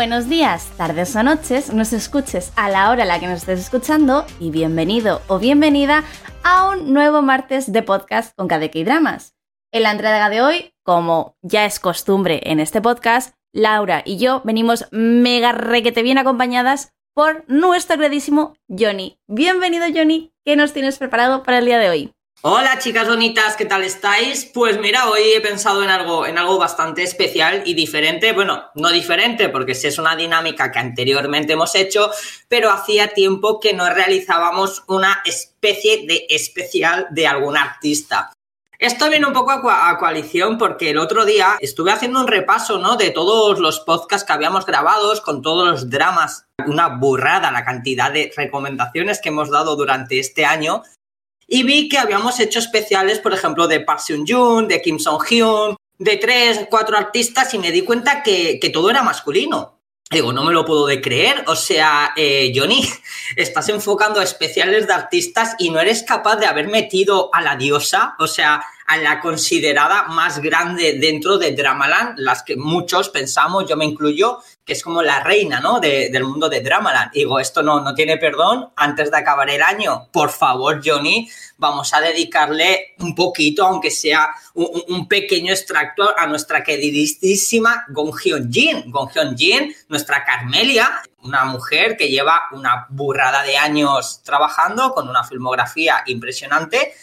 Buenos días, tardes o noches, nos escuches a la hora a la que nos estés escuchando y bienvenido o bienvenida a un nuevo martes de podcast con KDK Dramas. En la entrega de hoy, como ya es costumbre en este podcast, Laura y yo venimos mega requete bien acompañadas por nuestro queridísimo Johnny. Bienvenido Johnny, ¿qué nos tienes preparado para el día de hoy? Hola chicas bonitas, ¿qué tal estáis? Pues mira, hoy he pensado en algo, en algo bastante especial y diferente. Bueno, no diferente porque es una dinámica que anteriormente hemos hecho, pero hacía tiempo que no realizábamos una especie de especial de algún artista. Esto viene un poco a, coalición porque el otro día estuve haciendo un repaso, ¿no? De todos los podcasts que habíamos grabados, con todos los dramas. Una burrada la cantidad de recomendaciones que hemos dado durante este año y vi que habíamos hecho especiales, por ejemplo, de Park Seung-joon, de Kim Song-hyun, de tres, cuatro artistas y me di cuenta que, todo era masculino. Digo, no me lo puedo de creer. O sea, eh, Johnny, estás enfocando a especiales de artistas y no eres capaz de haber metido a la diosa, o sea, a la considerada más grande dentro de Dramaland, las que muchos pensamos, yo me incluyo, que es como la reina, ¿no? del mundo de Dramaland. Digo, esto no, no tiene perdón. Antes de acabar el año, por favor, Johnny, vamos a dedicarle un poquito, aunque sea un, pequeño extracto, a nuestra queridísima Gong Hyun Jin. Gong Hyun Jin, nuestra Carmelia, una mujer que lleva una burrada de años trabajando con una filmografía impresionante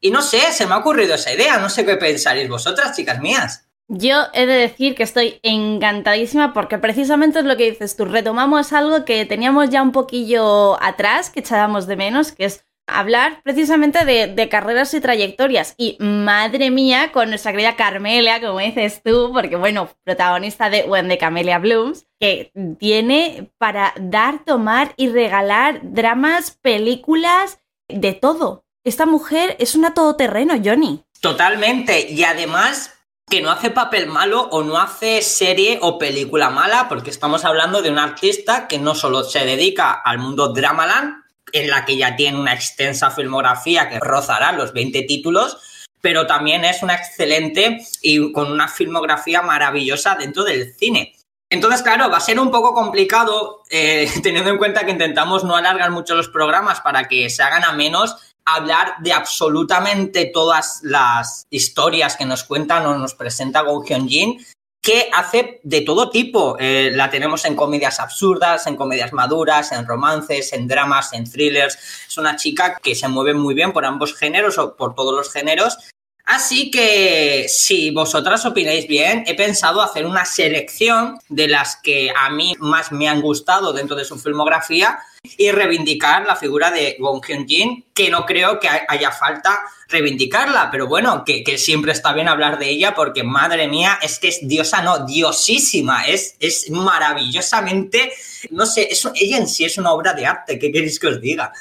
y no sé, se me ha ocurrido esa idea, no sé qué pensaréis vosotras, chicas mías. Yo he de decir que estoy encantadísima porque precisamente es lo que dices tú, retomamos algo que teníamos ya un poquillo atrás, que echábamos de menos, que es hablar precisamente de, carreras y trayectorias. Y madre mía, con nuestra querida Carmelia, como dices tú, porque bueno, protagonista de When de Camelia Blooms, que tiene para dar, tomar y regalar dramas, películas, de todo. Esta mujer es una todoterreno, Johnny. Totalmente. Y además que no hace papel malo o no hace serie o película mala, porque estamos hablando de un artista que no solo se dedica al mundo Dramaland, en la que ya tiene una extensa filmografía que rozará los 20 títulos, pero también es una excelente y con una filmografía maravillosa dentro del cine. Entonces, claro, va a ser un poco complicado, eh, teniendo en cuenta que intentamos no alargar mucho los programas para que se hagan a menos hablar de absolutamente todas las historias que nos cuentan o nos presenta Go Hyun Jin, que hace de todo tipo. Eh, la tenemos en comedias absurdas, en comedias maduras, en romances, en dramas, en thrillers. Es una chica que se mueve muy bien por ambos géneros o por todos los géneros. Así que si vosotras opináis bien, he pensado hacer una selección de las que a mí más me han gustado dentro de su filmografía y reivindicar la figura de Gong Hyun Jin, que no creo que haya falta reivindicarla, pero bueno, que, siempre está bien hablar de ella porque madre mía, es que es diosa, no, diosísima, es, es maravillosamente, no sé, ella en sí es una obra de arte, ¿qué queréis que os diga?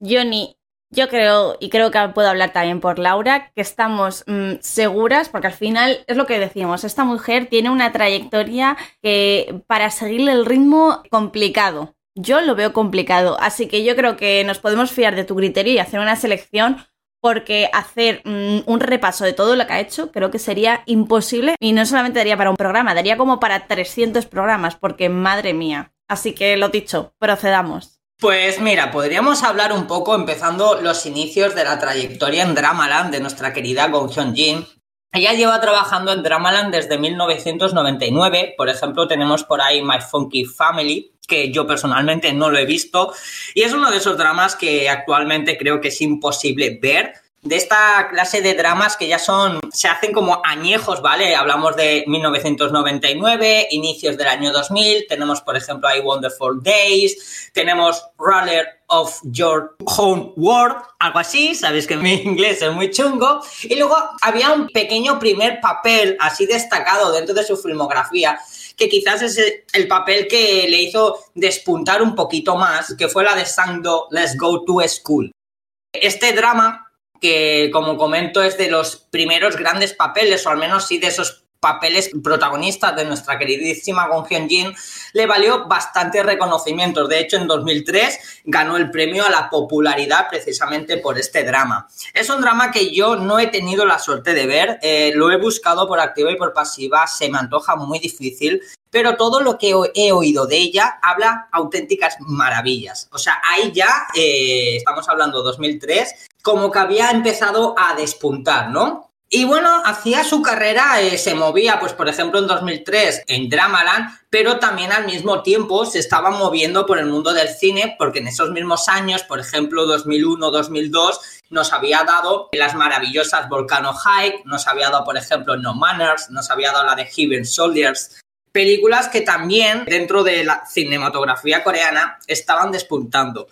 Johnny, yo creo, y creo que puedo hablar también por Laura, que estamos mm, seguras, porque al final es lo que decíamos, esta mujer tiene una trayectoria que para seguirle el ritmo complicado. Yo lo veo complicado, así que yo creo que nos podemos fiar de tu criterio y hacer una selección porque hacer mm, un repaso de todo lo que ha hecho creo que sería imposible y no solamente daría para un programa, daría como para 300 programas, porque madre mía. Así que lo dicho, procedamos. Pues mira, podríamos hablar un poco empezando los inicios de la trayectoria en Dramaland de nuestra querida Gong Hyun Jin, ella lleva trabajando en Dramaland desde 1999. Por ejemplo, tenemos por ahí My Funky Family, que yo personalmente no lo he visto. Y es uno de esos dramas que actualmente creo que es imposible ver de esta clase de dramas que ya son, se hacen como añejos, ¿vale? Hablamos de 1999, inicios del año 2000, tenemos por ejemplo I Wonderful Days, tenemos Roller of Your Home World, algo así, sabéis que mi inglés es muy chungo, y luego había un pequeño primer papel así destacado dentro de su filmografía que quizás es el papel que le hizo despuntar un poquito más, que fue la de Sangdo Let's Go to School. Este drama que como comento es de los primeros grandes papeles, o al menos sí de esos papeles protagonistas de nuestra queridísima Gong Hyun Jin, le valió bastante reconocimientos. De hecho, en 2003 ganó el premio a la popularidad precisamente por este drama. Es un drama que yo no he tenido la suerte de ver, eh, lo he buscado por activa y por pasiva, se me antoja muy difícil. pero todo lo que he oído de ella habla auténticas maravillas. O sea, ahí ya eh, estamos hablando 2003, como que había empezado a despuntar, ¿no? Y bueno, hacía su carrera, eh, se movía, pues por ejemplo en 2003 en Dramaland, pero también al mismo tiempo se estaba moviendo por el mundo del cine, porque en esos mismos años, por ejemplo 2001, 2002, nos había dado las maravillosas Volcano High, nos había dado por ejemplo No Manners, nos había dado la de Heaven Soldiers, películas que también dentro de la cinematografía coreana estaban despuntando.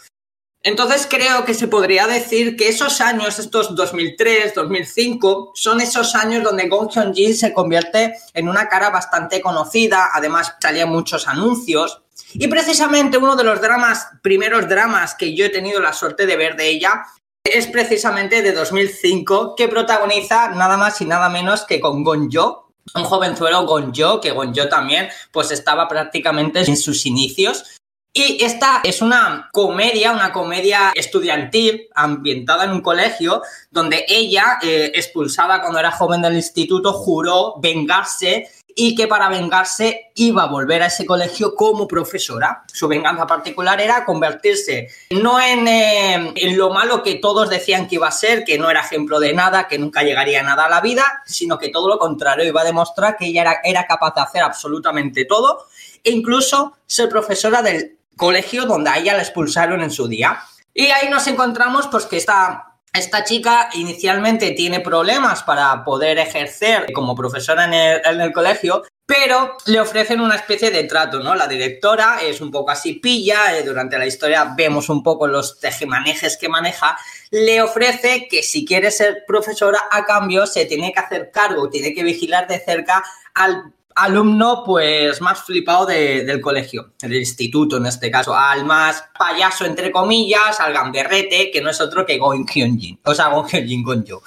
Entonces creo que se podría decir que esos años, estos 2003, 2005, son esos años donde Gong Hyun-ji se convierte en una cara bastante conocida, además salían muchos anuncios. Y precisamente uno de los dramas, primeros dramas que yo he tenido la suerte de ver de ella, es precisamente de 2005, que protagoniza nada más y nada menos que con Gonjo, un jovenzuelo Gonjo, que Gonjo también pues estaba prácticamente en sus inicios y esta es una comedia, una comedia estudiantil ambientada en un colegio donde ella, eh, expulsada cuando era joven del instituto, juró vengarse y que para vengarse iba a volver a ese colegio como profesora. Su venganza particular era convertirse no en, eh, en, lo malo que todos decían que iba a ser, que no era ejemplo de nada, que nunca llegaría a nada a la vida, sino que todo lo contrario, iba a demostrar que ella era, era capaz de hacer absolutamente todo e incluso ser profesora del colegio donde a ella la expulsaron en su día. Y ahí nos encontramos pues que esta, esta chica inicialmente tiene problemas para poder ejercer como profesora en el, colegio, pero le ofrecen una especie de trato, ¿no? La directora es un poco así pilla, eh, durante la historia vemos un poco los tejemanejes que maneja, le ofrece que si quiere ser profesora a cambio se tiene que hacer cargo, tiene que vigilar de cerca al alumno pues más flipado del colegio, del instituto en este caso, al más payaso entre comillas, al gamberrete, que no es otro que Gon Hyun-jin, o sea, Gon Hyun-jin Gon Yo.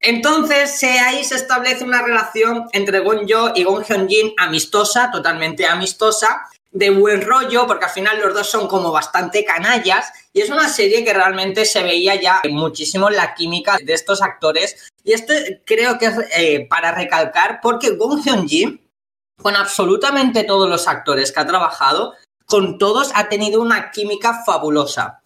Entonces ahí se establece una relación entre Gon Yo y Gon Hyun-jin amistosa, totalmente amistosa, de buen rollo, porque al final los dos son como bastante canallas, y es una serie que realmente se veía ya muchísimo la química de estos actores, y esto creo que es eh, para recalcar, porque Gon Hyun-jin con absolutamente todos los actores que ha trabajado, con todos ha tenido una química fabulosa.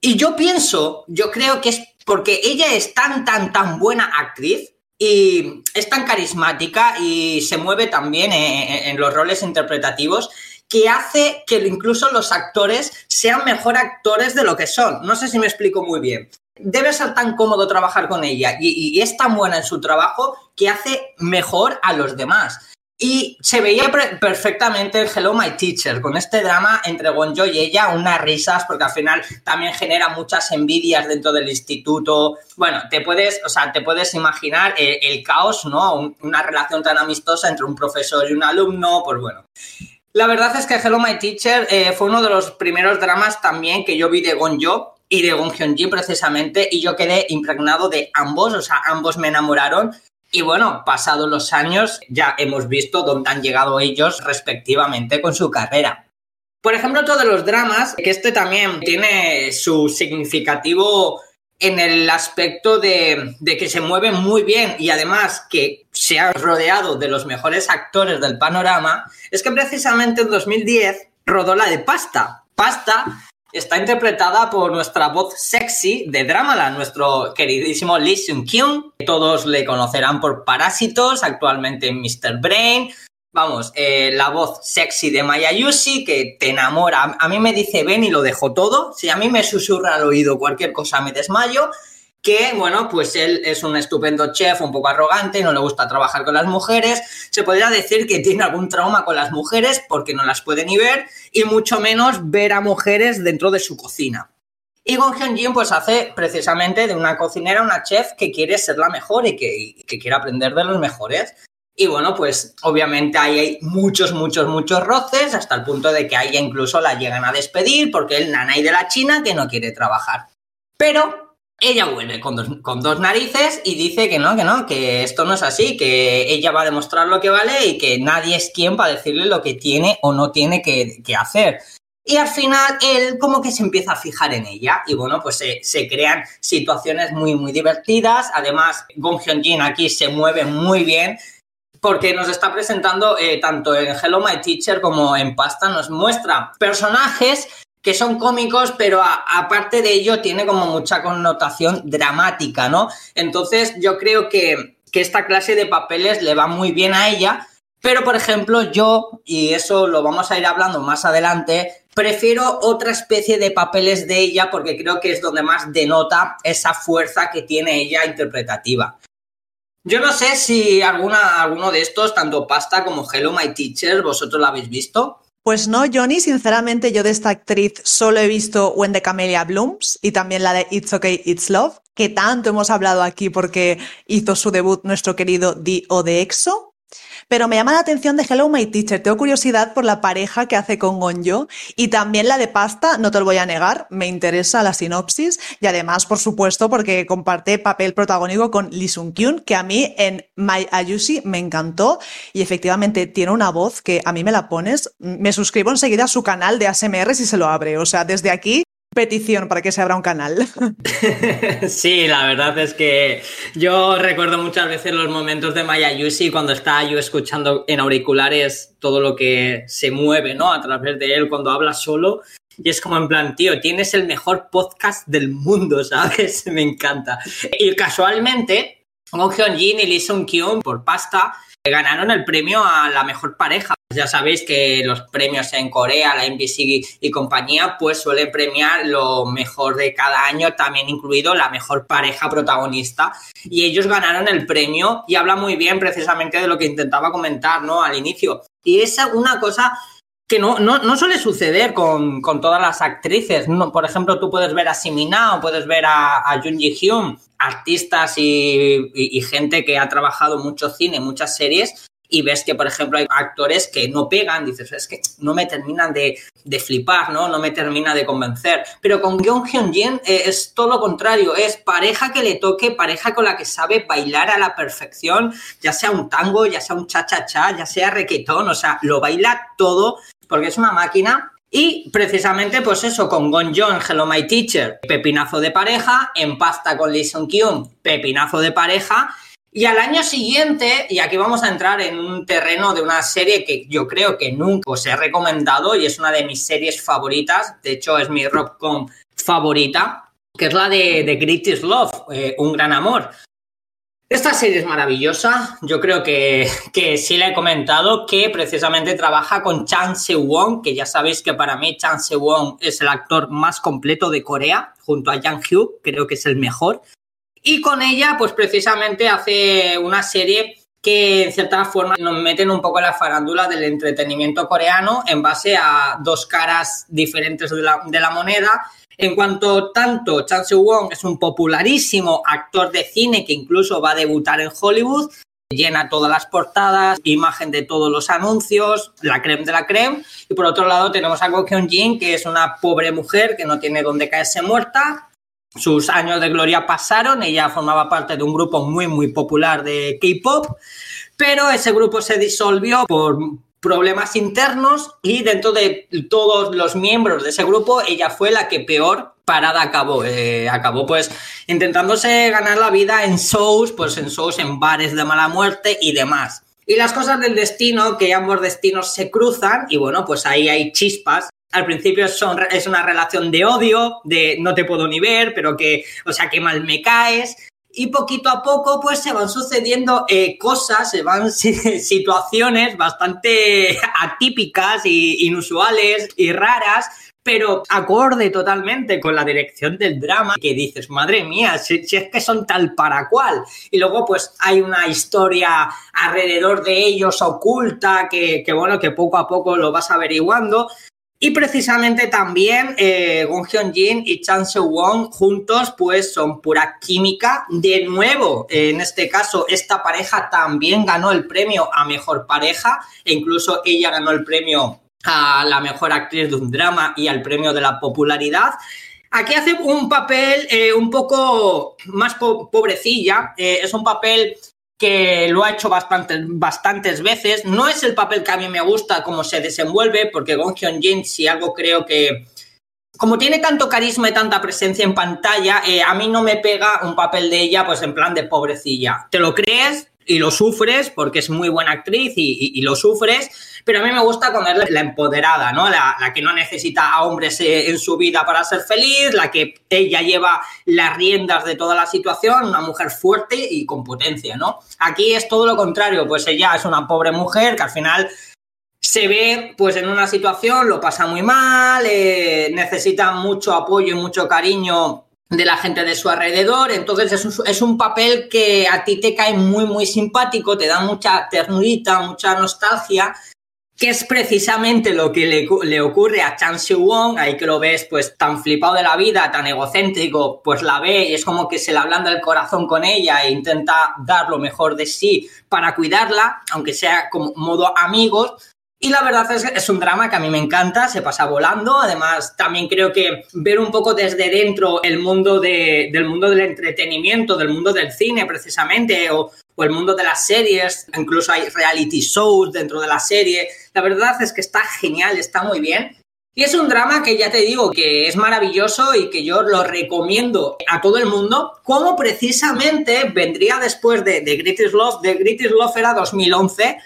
Y yo pienso, yo creo que es porque ella es tan, tan, tan buena actriz y es tan carismática y se mueve también en, los roles interpretativos que hace que incluso los actores sean mejor actores de lo que son. No sé si me explico muy bien. Debe ser tan cómodo trabajar con ella y es tan buena en su trabajo que hace mejor a los demás. Y se veía perfectamente el Hello My Teacher, con este drama entre Wonjo y ella, unas risas, porque al final también genera muchas envidias dentro del instituto. Bueno, te puedes, o sea, te puedes imaginar el, caos, ¿no? una relación tan amistosa entre un profesor y un alumno, pues bueno. La verdad es que Hello My Teacher eh, fue uno de los primeros dramas también que yo vi de Gonjo y de Gon Hyun precisamente, y yo quedé impregnado de ambos, o sea, ambos me enamoraron y bueno, pasados los años ya hemos visto dónde han llegado ellos respectivamente con su carrera. Por ejemplo, todos los dramas, que este también tiene su significativo en el aspecto de, que se mueve muy bien y además que se ha rodeado de los mejores actores del panorama, es que precisamente en 2010 rodó la de Pasta. Pasta está interpretada por nuestra voz sexy de Dramaland, nuestro queridísimo Lee Seung-kyun. Todos le conocerán por Parásitos, actualmente en Mr. Brain. Vamos, eh, la voz sexy de Maya Yushi que te enamora. A mí me dice ven y lo dejo todo. Si a mí me susurra al oído cualquier cosa me desmayo que, bueno, pues él es un estupendo chef, un poco arrogante, no le gusta trabajar con las mujeres. Se podría decir que tiene algún trauma con las mujeres porque no las puede ni ver y mucho menos ver a mujeres dentro de su cocina. Y Gong Hyun-jin pues hace precisamente de una cocinera una chef que quiere ser la mejor y que, que quiere aprender de los mejores. Y bueno, pues obviamente ahí hay muchos, muchos, muchos roces, hasta el punto de que a ella incluso la llegan a despedir porque el nanay de la China que no quiere trabajar. Pero ella vuelve con dos, narices y dice que no, que no, que esto no es así, que ella va a demostrar lo que vale y que nadie es quien para decirle lo que tiene o no tiene que, hacer. Y al final él como que se empieza a fijar en ella y bueno, pues se, se crean situaciones muy, muy divertidas. Además, Gong Hyun-jin aquí se mueve muy bien porque nos está presentando eh, tanto en Hello My Teacher como en Pasta, nos muestra personajes que son cómicos, pero aparte de ello tiene como mucha connotación dramática, ¿no? Entonces yo creo que, que esta clase de papeles le va muy bien a ella, pero por ejemplo yo, y eso lo vamos a ir hablando más adelante, prefiero otra especie de papeles de ella porque creo que es donde más denota esa fuerza que tiene ella interpretativa. Yo no sé si alguna, alguno de estos, tanto Pasta como Hello My Teacher, vosotros lo habéis visto. Pues no, Johnny, sinceramente yo de esta actriz solo he visto When the Camellia Blooms y también la de It's Okay, It's Love, que tanto hemos hablado aquí porque hizo su debut nuestro querido Dio de EXO. Pero me llama la atención de Hello My Teacher. Tengo curiosidad por la pareja que hace con Gonjo y también la de Pasta, no te lo voy a negar, me interesa la sinopsis y además, por supuesto, porque comparte papel protagónico con Lee Sung Kyun, que a mí en My Ayushi me encantó y efectivamente tiene una voz que a mí me la pones. Me suscribo enseguida a su canal de ASMR si se lo abre. O sea, desde aquí petición para que se abra un canal. Sí, la verdad es que yo recuerdo muchas veces los momentos de Maya Yushi cuando estaba yo escuchando en auriculares todo lo que se mueve, ¿no? A través de él cuando habla solo. Y es como en plan, tío, tienes el mejor podcast del mundo, ¿sabes? Me encanta. Y casualmente, Gong Hyun Jin y Lee Sung Kyun por pasta ganaron el premio a la mejor pareja. Ya sabéis que los premios en Corea, la NBC y compañía, pues suele premiar lo mejor de cada año, también incluido la mejor pareja protagonista. Y ellos ganaron el premio y habla muy bien precisamente de lo que intentaba comentar, ¿no? Al inicio. Y es una cosa que no, no, suele suceder con, todas las actrices. por ejemplo, tú puedes ver a Simina o puedes ver a, a Jun Ji Hyun, artistas y, gente que ha trabajado mucho cine, muchas series, y ves que, por ejemplo, hay actores que no pegan, dices, es que no me terminan de, flipar, ¿no? No me termina de convencer. Pero con Gyeong Hyun Jin eh, es todo lo contrario, es pareja que le toque, pareja con la que sabe bailar a la perfección, ya sea un tango, ya sea un cha-cha-cha, ya sea requetón, o sea, lo baila todo porque es una máquina. Y precisamente, pues eso, con Gon en Hello My Teacher, pepinazo de pareja, en pasta con Lee Sung Kyun, pepinazo de pareja. Y al año siguiente, y aquí vamos a entrar en un terreno de una serie que yo creo que nunca os he recomendado y es una de mis series favoritas, de hecho es mi rock favorita, que es la de, The Greatest Love, eh, Un Gran Amor. Esta serie es maravillosa. Yo creo que, que, sí le he comentado que precisamente trabaja con Chan Se-won, que ya sabéis que para mí Chan Se-won es el actor más completo de Corea, junto a Jang Hyuk, creo que es el mejor. Y con ella, pues precisamente hace una serie que en cierta forma nos meten un poco en la farándula del entretenimiento coreano en base a dos caras diferentes de la moneda en cuanto tanto, Chan Won es un popularísimo actor de cine que incluso va a debutar en Hollywood, llena todas las portadas, imagen de todos los anuncios, la creme de la creme. Y por otro lado tenemos a Go Kyung Jin, que es una pobre mujer que no tiene dónde caerse muerta. Sus años de gloria pasaron, ella formaba parte de un grupo muy muy popular de K-pop, pero ese grupo se disolvió por problemas internos y dentro de todos los miembros de ese grupo, ella fue la que peor parada acabó. Eh, acabó pues intentándose ganar la vida en shows, pues en shows, en bares de mala muerte y demás. Y las cosas del destino, que ambos destinos se cruzan y bueno, pues ahí hay chispas. Al principio son, es una relación de odio, de no te puedo ni ver, pero que, o sea, que mal me caes y poquito a poco pues se van sucediendo eh, cosas, se van situaciones bastante atípicas y inusuales y raras pero acorde totalmente con la dirección del drama, que dices, madre mía, si, es que son tal para cual. Y luego, pues hay una historia alrededor de ellos oculta, que, que bueno, que poco a poco lo vas averiguando. Y precisamente también eh, Gong Hyun Jin y Chan Seo Won juntos pues son pura química. De nuevo, en este caso, esta pareja también ganó el premio a mejor pareja e incluso ella ganó el premio a la mejor actriz de un drama y al premio de la popularidad. Aquí hace un papel eh, un poco más pobrecilla, eh, es un papel que lo ha hecho bastantes, bastantes veces. No es el papel que a mí me gusta cómo se desenvuelve, porque Gong Hyun Jin, si algo creo que. Como tiene tanto carisma y tanta presencia en pantalla, eh, a mí no me pega un papel de ella, pues en plan de pobrecilla. ¿Te lo crees? Y lo sufres porque es muy buena actriz y, lo sufres, pero a mí me gusta cuando la empoderada, ¿no? La, que no necesita a hombres eh, en su vida para ser feliz, la que ella lleva las riendas de toda la situación, una mujer fuerte y con potencia, ¿no? Aquí es todo lo contrario, pues ella es una pobre mujer que al final se ve pues en una situación, lo pasa muy mal, eh, necesita mucho apoyo y mucho cariño de la gente de su alrededor. Entonces es un, es un, papel que a ti te cae muy, muy simpático, te da mucha ternurita, mucha nostalgia, que es precisamente lo que le, le ocurre a Chan Xiu Wong, ahí que lo ves pues tan flipado de la vida, tan egocéntrico, pues la ve y es como que se le ablanda el corazón con ella e intenta dar lo mejor de sí para cuidarla, aunque sea como modo amigos, y la verdad es que es un drama que a mí me encanta, se pasa volando. Además, también creo que ver un poco desde dentro el mundo del mundo del entretenimiento, del mundo del cine precisamente, o, o el mundo de las series, incluso hay reality shows dentro de la serie. La verdad es que está genial, está muy bien. Y es un drama que ya te digo que es maravilloso y que yo lo recomiendo a todo el mundo, como precisamente vendría después de, de Greatest Love. The Greatest Love era 2011,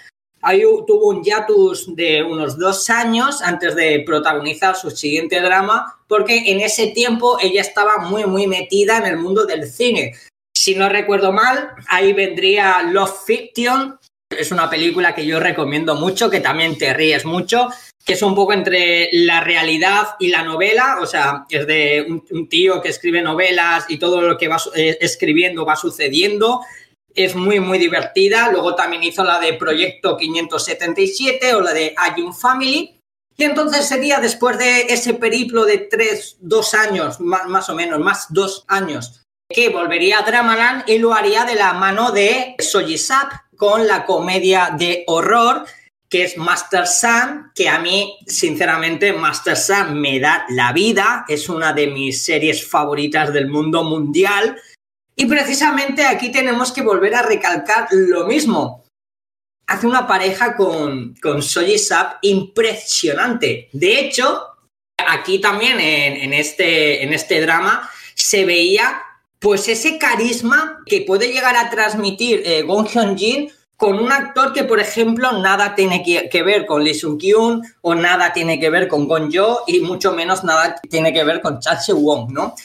Ahí tuvo un hiatus de unos dos años antes de protagonizar su siguiente drama, porque en ese tiempo ella estaba muy, muy metida en el mundo del cine. Si no recuerdo mal, ahí vendría Love Fiction. Es una película que yo recomiendo mucho, que también te ríes mucho, que es un poco entre la realidad y la novela. O sea, es de un, tío que escribe novelas y todo lo que va eh, escribiendo va sucediendo es muy, muy divertida. Luego también hizo la de Proyecto 577 o la de Ayun Family. Y entonces sería después de ese periplo de tres, dos años, más, o menos, más dos años, que volvería a Dramaland y lo haría de la mano de Sap con la comedia de horror que es Master Sun, que a mí, sinceramente, Master Sun me da la vida, es una de mis series favoritas del mundo mundial y precisamente aquí tenemos que volver a recalcar lo mismo. Hace una pareja con, con Soji Sap impresionante. De hecho, aquí también en, este, en este drama se veía pues ese carisma que puede llegar a transmitir eh, Gong Hyun-jin con un actor que, por ejemplo, nada tiene que, ver con Lee Sung-kyun o nada tiene que ver con Gong Jo y mucho menos nada tiene que ver con Cha Wong, ¿no?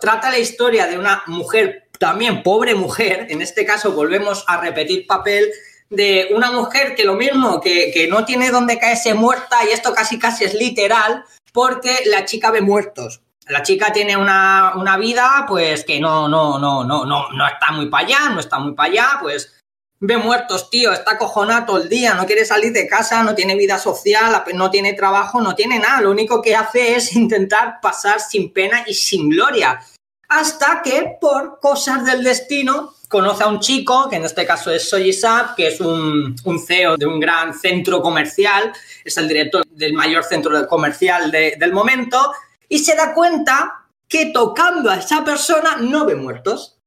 Trata la historia de una mujer también pobre mujer, en este caso volvemos a repetir papel de una mujer que lo mismo, que, no tiene donde caerse muerta, y esto casi casi es literal, porque la chica ve muertos. La chica tiene una, una vida, pues que no, no, no, no, no, no está muy para allá, no está muy para allá, pues ve muertos, tío, está cojonado todo el día, no quiere salir de casa, no tiene vida social, no tiene trabajo, no tiene nada. Lo único que hace es intentar pasar sin pena y sin gloria hasta que por cosas del destino conoce a un chico, que en este caso es Soyisab, que es un, CEO de un gran centro comercial, es el director del mayor centro comercial del momento, y se da cuenta que tocando a esa persona no ve muertos.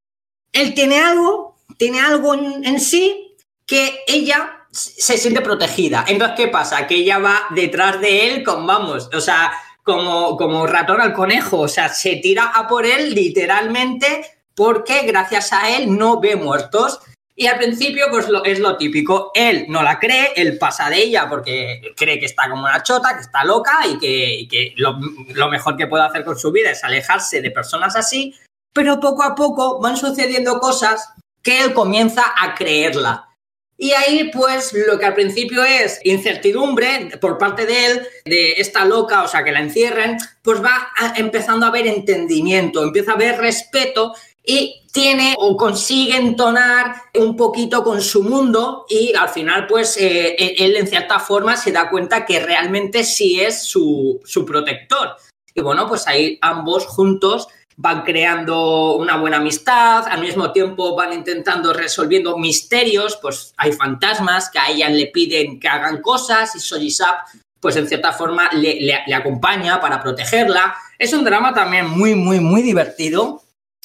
Él tiene algo, tiene algo en, en sí que ella se siente protegida. Entonces, ¿qué pasa? Que ella va detrás de él con, vamos, o sea, como, como ratón al conejo, o sea, se tira a por él literalmente porque gracias a él no ve muertos. Y al principio, pues lo, es lo típico. Él no la cree, él pasa de ella porque cree que está como una chota, que está loca y que, lo, lo, mejor que puede hacer con su vida es alejarse de personas así. Pero poco a poco van sucediendo cosas que él comienza a creerla. Y ahí, pues, lo que al principio es incertidumbre por parte de él, de esta loca, o sea, que la encierren, pues va empezando a haber entendimiento, empieza a haber respeto y tiene o consigue entonar un poquito con su mundo y al final, pues, eh, él en cierta forma se da cuenta que realmente sí es su, su protector. Y bueno, pues ahí ambos juntos van creando una buena amistad, al mismo tiempo van intentando resolviendo misterios, pues hay fantasmas que a ella le piden que hagan cosas y Soyisap pues en cierta forma le, le, acompaña para protegerla. Es un drama también muy, muy, muy divertido.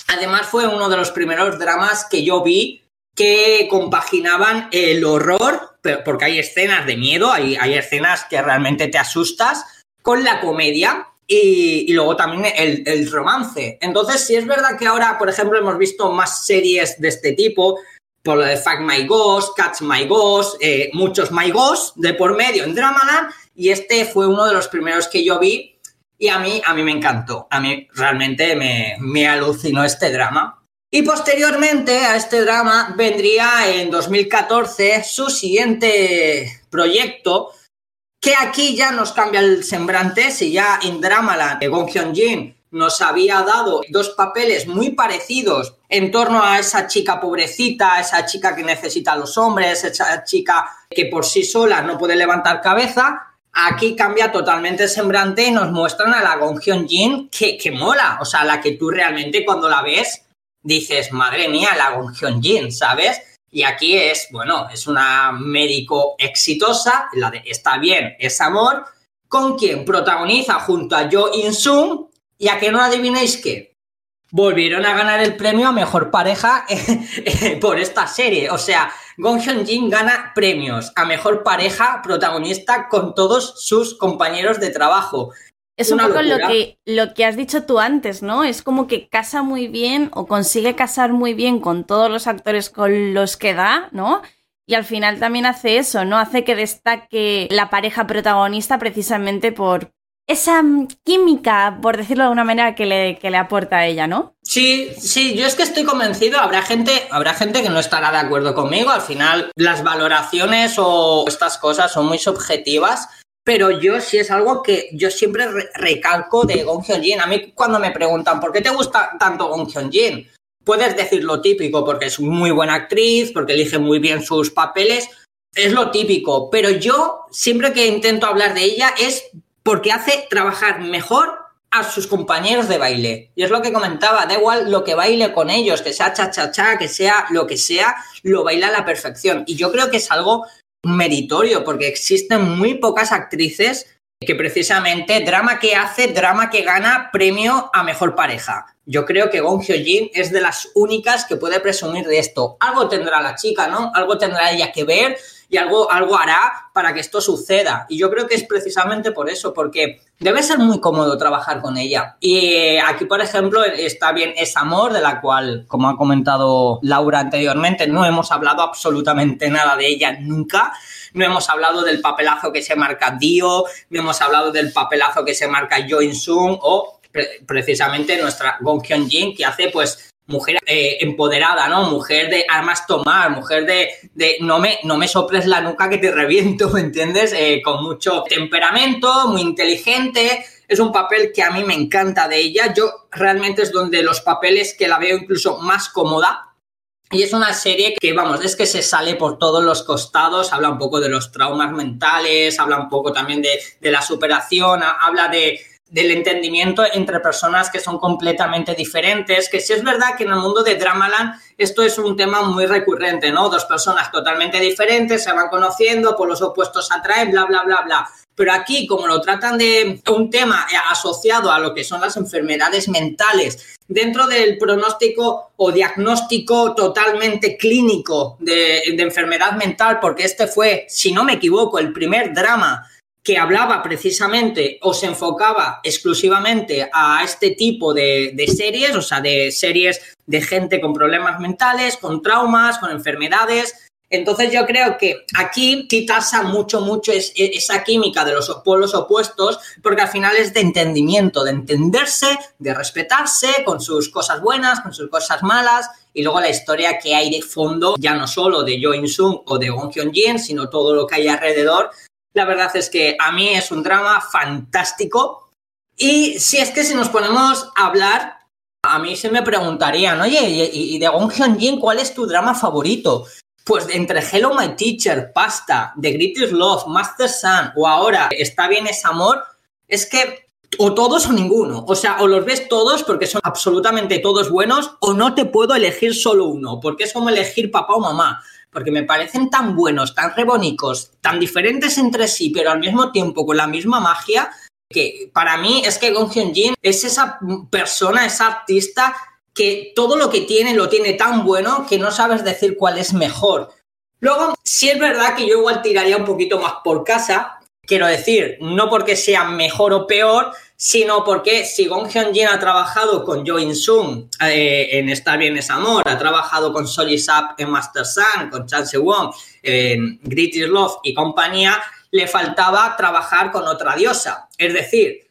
Además fue uno de los primeros dramas que yo vi que compaginaban el horror, porque hay escenas de miedo, hay, hay escenas que realmente te asustas, con la comedia y, luego también el, romance. Entonces, si es verdad que ahora, por ejemplo, hemos visto más series de este tipo, por lo de Fuck My Ghost, Catch My Ghost, eh, muchos My Ghost de por medio en Dramaland y este fue uno de los primeros que yo vi y a mí, a mí me encantó, a mí realmente me, me alucinó este drama. Y posteriormente a este drama vendría en 2014 su siguiente proyecto, que aquí ya nos cambia el semblante, si ya en Dramaland, Gong Hyun-jin nos había dado dos papeles muy parecidos en torno a esa chica pobrecita, esa chica que necesita a los hombres, esa chica que por sí sola no puede levantar cabeza. Aquí cambia totalmente el semblante y nos muestran a la Gong Hyun-jin que, que mola, o sea, la que tú realmente cuando la ves dices, madre mía, la Gong Hyun-jin, ¿sabes? Y aquí es, bueno, es una médico exitosa, la de está bien, es amor, con quien protagoniza junto a Jo In-sung, y a que no adivinéis qué, volvieron a ganar el premio a mejor pareja por esta serie. O sea, Gong Hyun-jin gana premios a mejor pareja protagonista con todos sus compañeros de trabajo. Es un poco lo que, lo que has dicho tú antes, ¿no? Es como que casa muy bien o consigue casar muy bien con todos los actores con los que da, ¿no? Y al final también hace eso, ¿no? Hace que destaque la pareja protagonista precisamente por esa mm, química, por decirlo de alguna manera, que le, que le aporta a ella, ¿no? Sí, sí, yo es que estoy convencido, habrá gente, habrá gente que no estará de acuerdo conmigo, al final las valoraciones o estas cosas son muy subjetivas, pero yo sí es algo que yo siempre recalco de Gong Hyun-jin. A mí cuando me preguntan, ¿por qué te gusta tanto Gong Hyun-jin? Puedes decir lo típico, porque es muy buena actriz, porque elige muy bien sus papeles, es lo típico, pero yo siempre que intento hablar de ella es porque hace trabajar mejor a sus compañeros de baile. Y es lo que comentaba, da igual lo que baile con ellos, que sea cha-cha-cha, que sea lo que sea, lo baila a la perfección. Y yo creo que es algo meritorio, porque existen muy pocas actrices que precisamente drama que hace, drama que gana premio a mejor pareja. Yo creo que Gong Hyojin es de las únicas que puede presumir de esto. Algo tendrá la chica, ¿no? Algo tendrá ella que ver y algo, algo hará para que esto suceda. Y yo creo que es precisamente por eso, porque debe ser muy cómodo trabajar con ella. Y eh, aquí, por ejemplo, está bien Es Amor, de la cual, como ha comentado Laura anteriormente, no hemos hablado absolutamente nada de ella nunca. No hemos hablado del papelazo que se marca Dio, no hemos hablado del papelazo que se marca Jo In-sung o precisamente nuestra Gong Hyun-jin, que hace pues mujer eh, empoderada, ¿no? Mujer de armas tomar, mujer de, de, no, me, no me soples la nuca que te reviento, ¿me entiendes? Eh, con mucho temperamento, muy inteligente. Es un papel que a mí me encanta de ella. Yo realmente es donde los papeles que la veo incluso más cómoda. Y es una serie que, vamos, es que se sale por todos los costados, habla un poco de los traumas mentales, habla un poco también de, de la superación, habla de, del entendimiento entre personas que son completamente diferentes, que sí es verdad que en el mundo de Dramaland esto es un tema muy recurrente, ¿no? Dos personas totalmente diferentes se van conociendo, por los opuestos atraen, bla, bla, bla, bla. Pero aquí, como lo tratan de un tema asociado a lo que son las enfermedades mentales, dentro del pronóstico o diagnóstico totalmente clínico de, de enfermedad mental, porque este fue, si no me equivoco, el primer drama que hablaba precisamente o se enfocaba exclusivamente a este tipo de, series, o sea, de series de gente con problemas mentales, con traumas, con enfermedades. Entonces yo creo que aquí sí tasa mucho, mucho e, esa química de los polos opuestos, porque al final es de entendimiento, de entenderse, de respetarse con sus cosas buenas, con sus cosas malas, y luego la historia que hay de fondo, ya no solo de Jo In-sung o de Gong Hyun-jin, sino todo lo que hay alrededor, la verdad es que a mí es un drama fantástico. Y si es que si nos ponemos a hablar, a mí se me preguntarían, oye, ¿y de Gong Hyun-jin cuál es tu drama favorito? Pues entre Hello My Teacher, Pasta, The Greatest Love, Master Sun o ahora Está bien es amor, es que o todos o ninguno. O sea, o los ves todos porque son absolutamente todos buenos o no te puedo elegir solo uno, porque es como elegir papá o mamá porque me parecen tan buenos, tan rebónicos, tan diferentes entre sí, pero al mismo tiempo con la misma magia, que para mí es que Gong Hyun-jin es esa persona, esa artista que todo lo que tiene lo tiene tan bueno que no sabes decir cuál es mejor. Luego, sí es verdad que yo igual tiraría un poquito más por casa, Quiero decir, no porque sea mejor o peor, sino porque si Gong Hyun-jin ha trabajado con Jo In-sung eh, en Estar bien es amor, ha trabajado con Soli Sap en Master Sun, con Chan Se-won en Grit is Love y compañía, le faltaba trabajar con otra diosa. Es decir,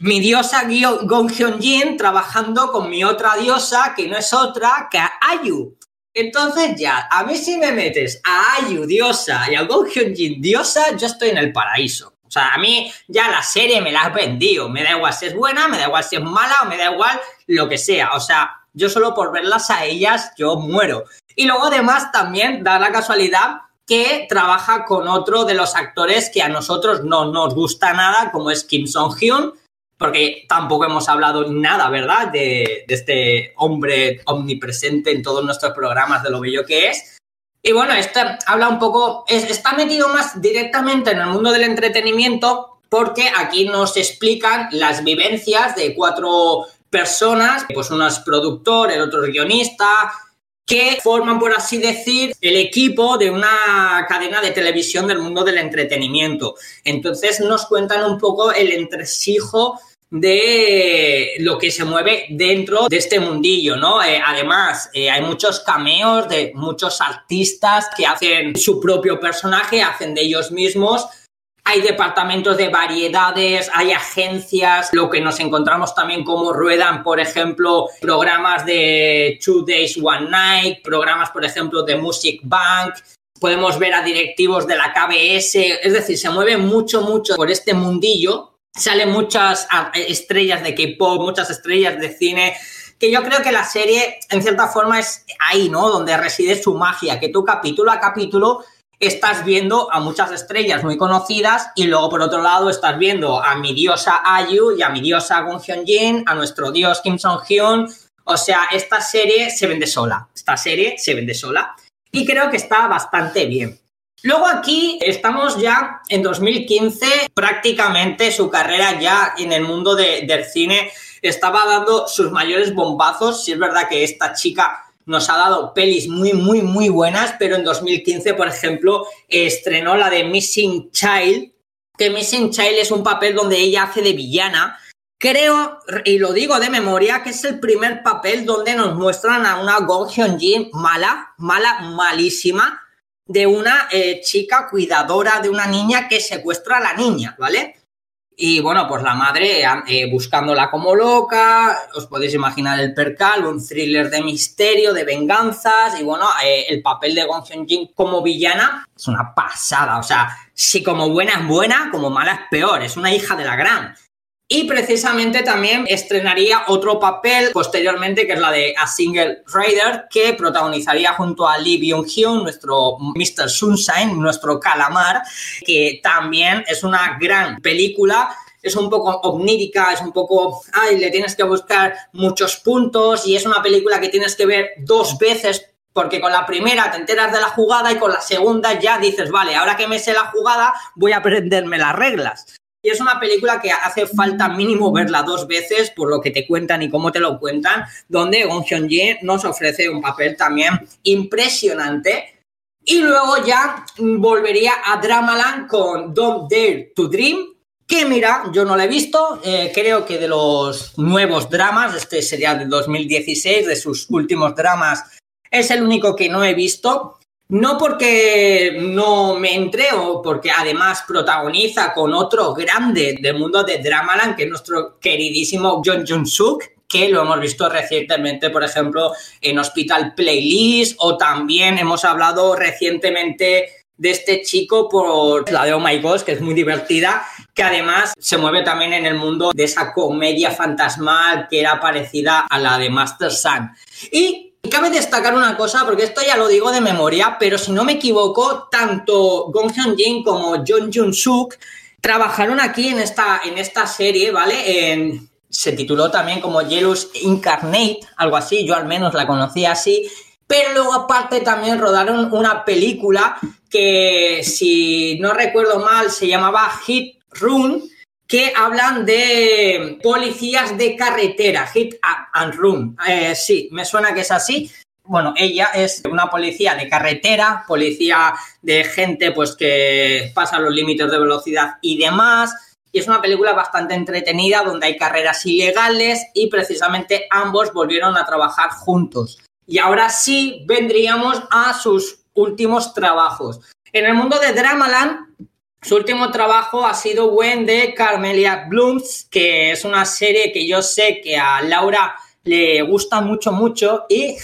mi diosa Gong Hyun-jin trabajando con mi otra diosa, que no es otra que Ayu. Entonces ya, a mí si me metes a Ayu diosa y a Go Hyun-jin diosa, yo estoy en el paraíso. O sea, a mí ya la serie me la has vendido. Me da igual si es buena, me da igual si es mala o me da igual lo que sea. O sea, yo solo por verlas a ellas, yo muero. Y luego además también da la casualidad que trabaja con otro de los actores que a nosotros no nos gusta nada, como es Kim Song-hyun, porque tampoco hemos hablado nada, ¿verdad?, de, este hombre omnipresente en todos nuestros programas de lo bello que es. Y bueno, este habla un poco, está metido más directamente en el mundo del entretenimiento porque aquí nos explican las vivencias de cuatro personas, pues uno es productor, el otro es guionista, que forman, por así decir, el equipo de una cadena de televisión del mundo del entretenimiento. Entonces nos cuentan un poco el entresijo de lo que se mueve dentro de este mundillo, ¿no? Eh, además, eh, hay muchos cameos de muchos artistas que hacen su propio personaje, hacen de ellos mismos. Hay departamentos de variedades, hay agencias, lo que nos encontramos también como ruedan, por ejemplo, programas de Two Days, One Night, programas, por ejemplo, de Music Bank, podemos ver a directivos de la KBS, es decir, se mueve mucho, mucho por este mundillo. Salen muchas ah, estrellas de K-pop, muchas estrellas de cine, que yo creo que la serie, en cierta forma, es ahí, ¿no? Donde reside su magia, que tú capítulo a capítulo estás viendo a muchas estrellas muy conocidas y luego por otro lado estás viendo a mi diosa Ayu y a mi diosa Gung Hyun-jin, a nuestro dios Kim Song-hyun. O sea, esta serie se vende sola. Esta serie se vende sola. Y creo que está bastante bien. Luego aquí estamos ya en 2015, prácticamente su carrera ya en el mundo del cine estaba dando sus mayores bombazos. Si es verdad que esta chica nos ha dado pelis muy, muy, muy buenas, pero en 2015, por ejemplo, estrenó la de Missing Child, que Missing Child es un papel donde ella hace de villana. Creo, y lo digo de memoria, que es el primer papel donde nos muestran a una Go Hyun-jin mala, mala, malísima, de una eh, chica cuidadora de una niña que secuestra a la niña, ¿vale? Y bueno, pues la madre eh, buscándola como loca, os podéis imaginar el percal, un thriller de misterio, de venganzas, y bueno, eh, el papel de Gong Hyun-jin como villana es una pasada, o sea, si como buena es buena, como mala es peor, es una hija de la gran. Y precisamente también estrenaría otro papel posteriormente, que es la de A Single Rider, que protagonizaría junto a Lee Byung-hyun, nuestro Mr. Sunshine, nuestro calamar, que también es una gran película es un poco omnírica, es un poco, ay, le tienes que buscar muchos puntos y es una película que tienes que ver dos veces porque con la primera te enteras de la jugada y con la segunda ya dices, vale, ahora que me sé la jugada voy a aprenderme las reglas. Y es una película que hace falta mínimo verla dos veces por lo que te cuentan y cómo te lo cuentan, donde Gong Hyun-jin nos ofrece un papel también impresionante. Y luego ya volvería a Dramaland con Don't Dare to Dream, que mira, yo no la he visto, eh, creo que de los nuevos dramas, este sería de 2016, de sus últimos dramas, es el único que no he visto. No porque no me entre o porque además protagoniza con otro grande del mundo de Dramaland, que es nuestro queridísimo John Jun-suk, que lo hemos visto recientemente, por ejemplo, en Hospital Playlist, o también hemos hablado recientemente de este chico por la de Oh My God, que es muy divertida, que además se mueve también en el mundo de esa comedia fantasmal que era parecida a la de Master Sun. Y Cabe destacar una cosa, porque esto ya lo digo de memoria, pero si no me equivoco, tanto Gong Hyun-jin como John Jun-suk trabajaron aquí en esta, en esta serie, ¿vale? se tituló también como Jealous Incarnate, algo así, yo al menos la conocía así, pero luego aparte también rodaron una película que, si no recuerdo mal, se llamaba Hit Run, que hablan de policías de carretera, hit and run. Eh, sí, me suena que es así. bueno, ella es una policía de carretera, policía de gente pues que pasa los límites de velocidad y demás. Y es una película bastante entretenida donde hay carreras ilegales y precisamente ambos volvieron a trabajar juntos. Y ahora sí vendríamos a sus últimos trabajos. En el mundo de Dramaland, su último trabajo ha sido When de Carmelia Blooms, que es una serie que yo sé que a Laura le gusta mucho, mucho y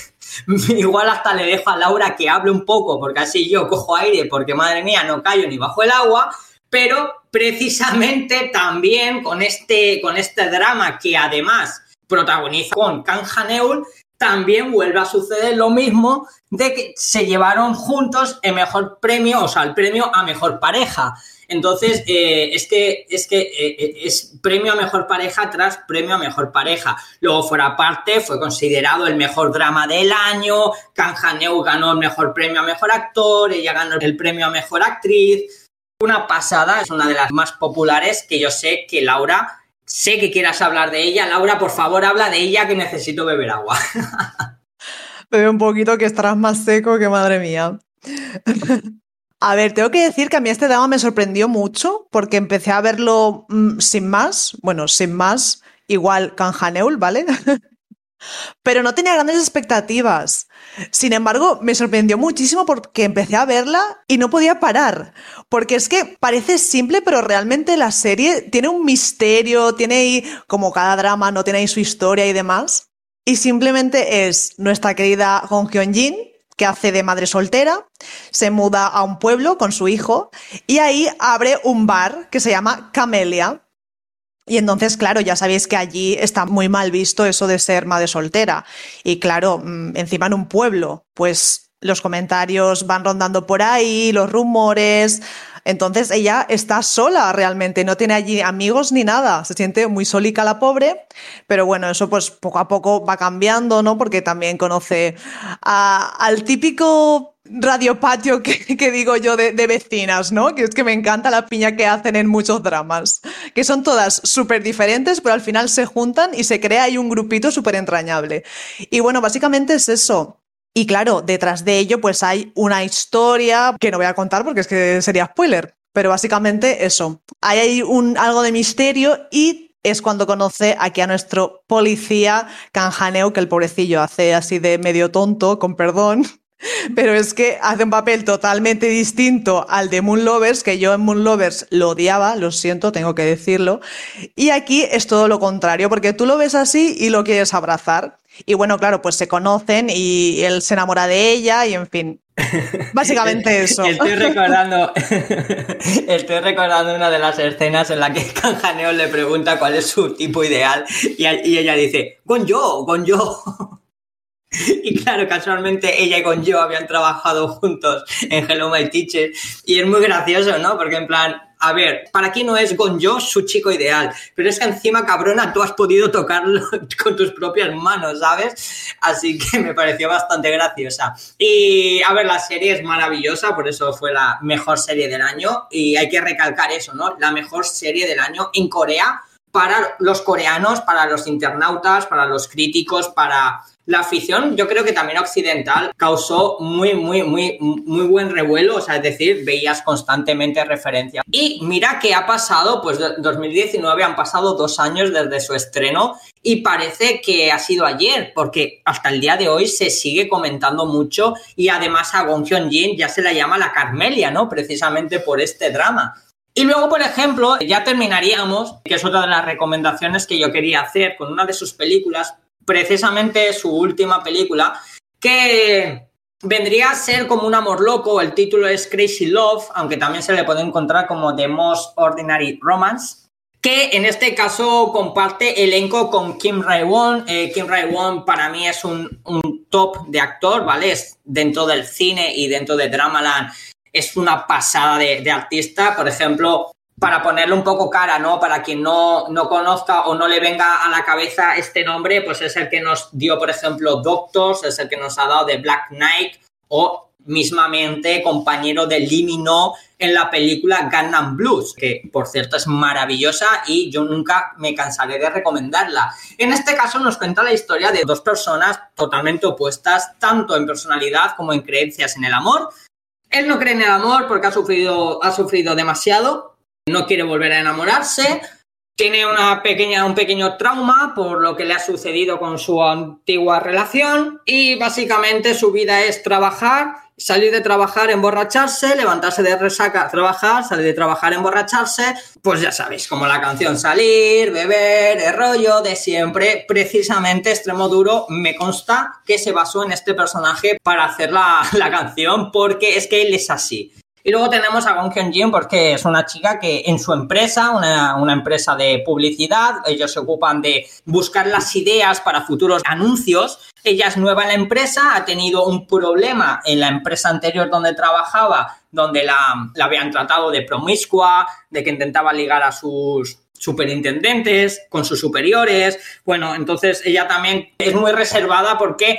igual hasta le dejo a Laura que hable un poco, porque así yo cojo aire, porque madre mía, no callo ni bajo el agua, pero precisamente también con este, con este drama que además protagoniza con Kang Haneul, también vuelve a suceder lo mismo de que se llevaron juntos el mejor premio, o sea, el premio a mejor pareja. Entonces, eh, es que, es, que eh, eh, es premio a mejor pareja tras premio a mejor pareja. Luego, fuera parte, fue considerado el mejor drama del año. Kang Haneu ganó el mejor premio a mejor actor. Ella ganó el premio a mejor actriz. Una pasada, es una de las más populares que yo sé que Laura, sé que quieras hablar de ella. Laura, por favor, habla de ella que necesito beber agua. Bebe un poquito que estarás más seco que madre mía. A ver, tengo que decir que a mí este drama me sorprendió mucho porque empecé a verlo mm, sin más, bueno, sin más, igual Canjaneul, ¿vale? Pero no tenía grandes expectativas. Sin embargo, me sorprendió muchísimo porque empecé a verla y no podía parar. Porque es que parece simple, pero realmente la serie tiene un misterio, tiene ahí, como cada drama, no tiene ahí su historia y demás. Y simplemente es nuestra querida Hong Hyun-jin, que hace de madre soltera, se muda a un pueblo con su hijo y ahí abre un bar que se llama Camelia. Y entonces, claro, ya sabéis que allí está muy mal visto eso de ser madre soltera. Y claro, mm, encima en un pueblo, pues los comentarios van rondando por ahí, los rumores, entonces ella está sola realmente, no tiene allí amigos ni nada, se siente muy solica la pobre, pero bueno, eso pues poco a poco va cambiando, ¿no? Porque también conoce al típico radiopatio que, que digo yo de, de, vecinas, ¿no? Que es que me encanta la piña que hacen en muchos dramas, que son todas súper diferentes, pero al final se juntan y se crea ahí un grupito súper entrañable. Y bueno, básicamente es eso. Y claro, detrás de ello pues hay una historia que no voy a contar porque es que sería spoiler, pero básicamente eso. Hay algo de misterio y es cuando conoce aquí a nuestro policía Canjaneo, que el pobrecillo hace así de medio tonto, con perdón, pero es que hace un papel totalmente distinto al de Moon Lovers, que yo en Moon Lovers lo odiaba, lo siento, tengo que decirlo. Y aquí es todo lo contrario, porque tú lo ves así y lo quieres abrazar. Y bueno, claro, pues se conocen y él se enamora de ella y en fin. Básicamente eso. Estoy recordando, estoy recordando una de las escenas en la que Canjaneo le pregunta cuál es su tipo ideal y, ella dice, con yo, con yo. Y claro, casualmente ella y con yo habían trabajado juntos en Hello My Teacher y es muy gracioso, ¿no? Porque en plan, a ver, para quién no es Gonjo su chico ideal, pero es que encima, cabrona, tú has podido tocarlo con tus propias manos, ¿sabes? Así que me pareció bastante graciosa. Y a ver, la serie es maravillosa, por eso fue la mejor serie del año y hay que recalcar eso, ¿no? La mejor serie del año en Corea para los coreanos, para los internautas, para los críticos, para la afición, yo creo que también occidental, causó muy, muy, muy, muy buen revuelo, o sea, es decir, veías constantemente referencia. Y mira qué ha pasado, pues 2019 han pasado dos años desde su estreno y parece que ha sido ayer, porque hasta el día de hoy se sigue comentando mucho y además a Gong Hyun-jin ya se la llama la Carmelia, ¿no? Precisamente por este drama. Y luego, por ejemplo, ya terminaríamos, que es otra de las recomendaciones que yo quería hacer con una de sus películas, precisamente su última película, que vendría a ser como un amor loco, el título es Crazy Love, aunque también se le puede encontrar como The Most Ordinary Romance, que en este caso comparte elenco con Kim Rae-won. Eh, Kim Rae-won para mí es un, top de actor, ¿vale? Es dentro del cine y dentro de Dramaland es una pasada de artista. Por ejemplo, para ponerle un poco cara, ¿no? Para quien no, no conozca o no le venga a la cabeza este nombre, pues es el que nos dio, por ejemplo, Doctors, es el que nos ha dado de Black Knight o mismamente compañero de Limino en la película Gangnam Blues, que por cierto es maravillosa y yo nunca me cansaré de recomendarla. En este caso nos cuenta la historia de dos personas totalmente opuestas, tanto en personalidad como en creencias en el amor. Él no cree en el amor porque ha sufrido, ha sufrido demasiado, no quiere volver a enamorarse, tiene un pequeño trauma por lo que le ha sucedido con su antigua relación y básicamente su vida es trabajar, salir de trabajar, emborracharse, levantarse de resaca, trabajar, salir de trabajar, emborracharse, pues ya sabéis, como la canción salir, beber, el rollo de siempre, precisamente Extremo Duro me consta que se basó en este personaje para hacer la canción porque es que él es así. Y luego tenemos a Gong Hyun-jin porque es una chica que en su empresa, una, una, empresa de publicidad, ellos se ocupan de buscar las ideas para futuros anuncios. Ella es nueva en la empresa, ha tenido un problema en la empresa anterior donde trabajaba, donde la, la habían tratado de promiscua, de que intentaba ligar a sus superintendentes, con sus superiores. Bueno, entonces ella también es muy reservada porque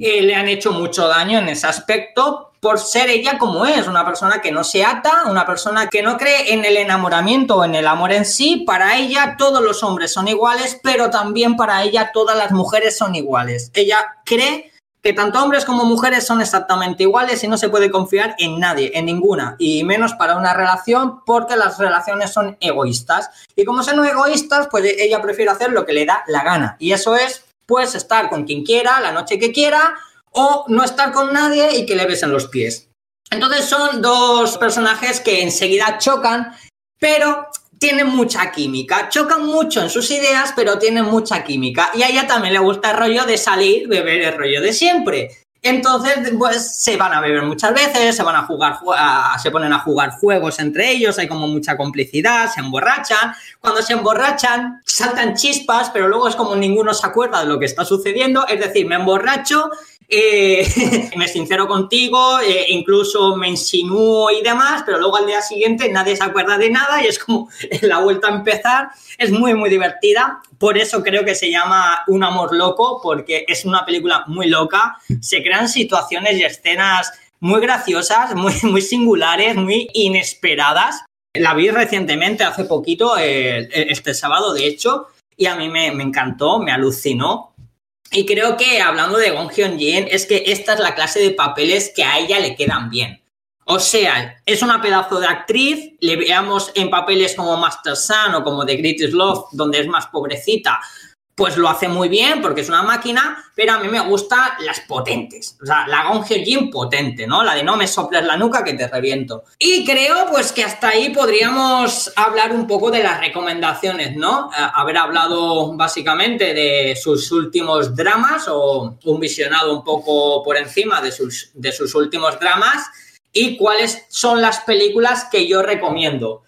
eh, le han hecho mucho daño en ese aspecto por ser ella como es, una persona que no se ata, una persona que no cree en el enamoramiento o en el amor en sí. Para ella todos los hombres son iguales, pero también para ella todas las mujeres son iguales. Ella cree que tanto hombres como mujeres son exactamente iguales y no se puede confiar en nadie, en ninguna, y menos para una relación porque las relaciones son egoístas. Y como son egoístas, pues ella prefiere hacer lo que le da la gana. Y eso es, pues, estar con quien quiera, la noche que quiera, o no estar con nadie y que le besen los pies. Entonces son dos personajes que enseguida chocan, pero tienen mucha química. Chocan mucho en sus ideas, pero tienen mucha química. Y a ella también le gusta el rollo de salir, beber el rollo de siempre. Entonces, pues se van a beber muchas veces, se van a jugar, se ponen a jugar juegos entre ellos, hay como mucha complicidad, se emborrachan. Cuando se emborrachan, saltan chispas, pero luego es como ninguno se acuerda de lo que está sucediendo. Es decir, me emborracho eh, me sincero contigo, eh, incluso me insinúo y demás, pero luego al día siguiente nadie se acuerda de nada y es como la vuelta a empezar. Es muy, muy divertida. Por eso creo que se llama Un amor loco, porque es una película muy loca. Se crean situaciones y escenas muy graciosas, muy, muy singulares, muy inesperadas. La vi recientemente, hace poquito, eh, este sábado, de hecho, y a mí me, me encantó, me alucinó y creo que hablando de Gong Hyun-jin, es que esta es la clase de papeles que a ella le quedan bien. O sea, es una pedazo de actriz, le veamos en papeles como Master Sun o como The Greatest Love, donde es más pobrecita, pues lo hace muy bien porque es una máquina, pero a mí me gustan las potentes. O sea, la Gong Jin potente, ¿no? La de no me soples la nuca que te reviento. Y creo pues que hasta ahí podríamos hablar un poco de las recomendaciones, ¿no? Haber hablado básicamente de sus últimos dramas o un visionado un poco por encima de sus, de sus últimos dramas y cuáles son las películas que yo recomiendo.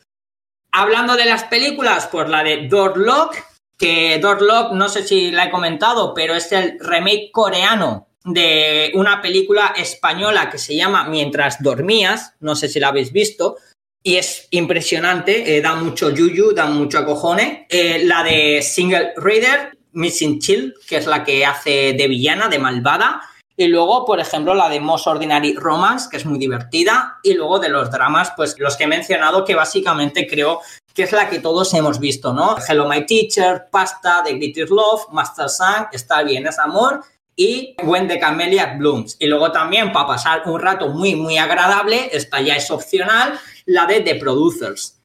Hablando de las películas, pues la de Door Lock, que Lock, no sé si la he comentado, pero es el remake coreano de una película española que se llama Mientras dormías, no sé si la habéis visto, y es impresionante, eh, da mucho yuyu, da mucho acojone. Eh, la de Single Reader, Missing Chill, que es la que hace de villana, de malvada. Y luego, por ejemplo, la de Most Ordinary Romance, que es muy divertida. Y luego de los dramas, pues los que he mencionado, que básicamente creo que es la que todos hemos visto, ¿no? Hello My Teacher, Pasta, The Greatest Love, Master Sun, Está bien, es amor y When the Camellia Blooms. Y luego también, para pasar un rato muy, muy agradable, esta ya es opcional, la de The Producers.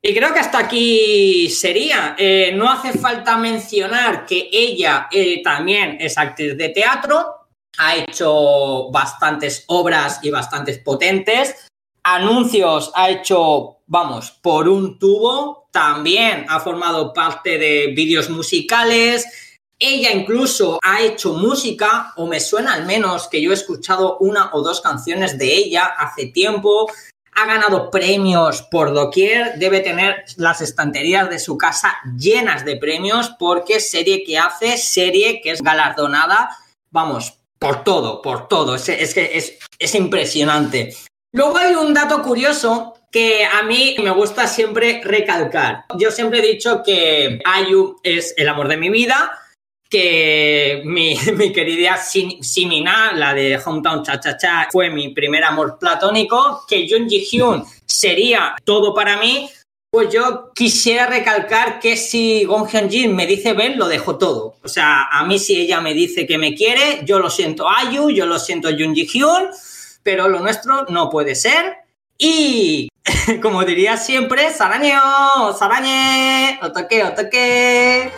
Y creo que hasta aquí sería. Eh, no hace falta mencionar que ella eh, también es actriz de teatro, ha hecho bastantes obras y bastantes potentes. Anuncios ha hecho, vamos, por un tubo, también ha formado parte de vídeos musicales, ella incluso ha hecho música, o me suena al menos que yo he escuchado una o dos canciones de ella hace tiempo, ha ganado premios por doquier, debe tener las estanterías de su casa llenas de premios porque serie que hace, serie que es galardonada, vamos, por todo, por todo, es, que es, es impresionante. Luego hay un dato curioso que a mí me gusta siempre recalcar. Yo siempre he dicho que Ayu es el amor de mi vida que mi, mi querida Simina, la de Hometown Cha Cha Cha, fue mi primer amor platónico, que Jung Ji Hyun sería todo para mí, pues yo quisiera recalcar que si Gong Hyun Jin me dice ven, lo dejo todo. O sea, a mí si ella me dice que me quiere, yo lo siento Ayu, yo lo siento Jung Ji Hyun, pero lo nuestro no puede ser. Y como diría siempre, Saraño, Sarañe, otoque, otoque.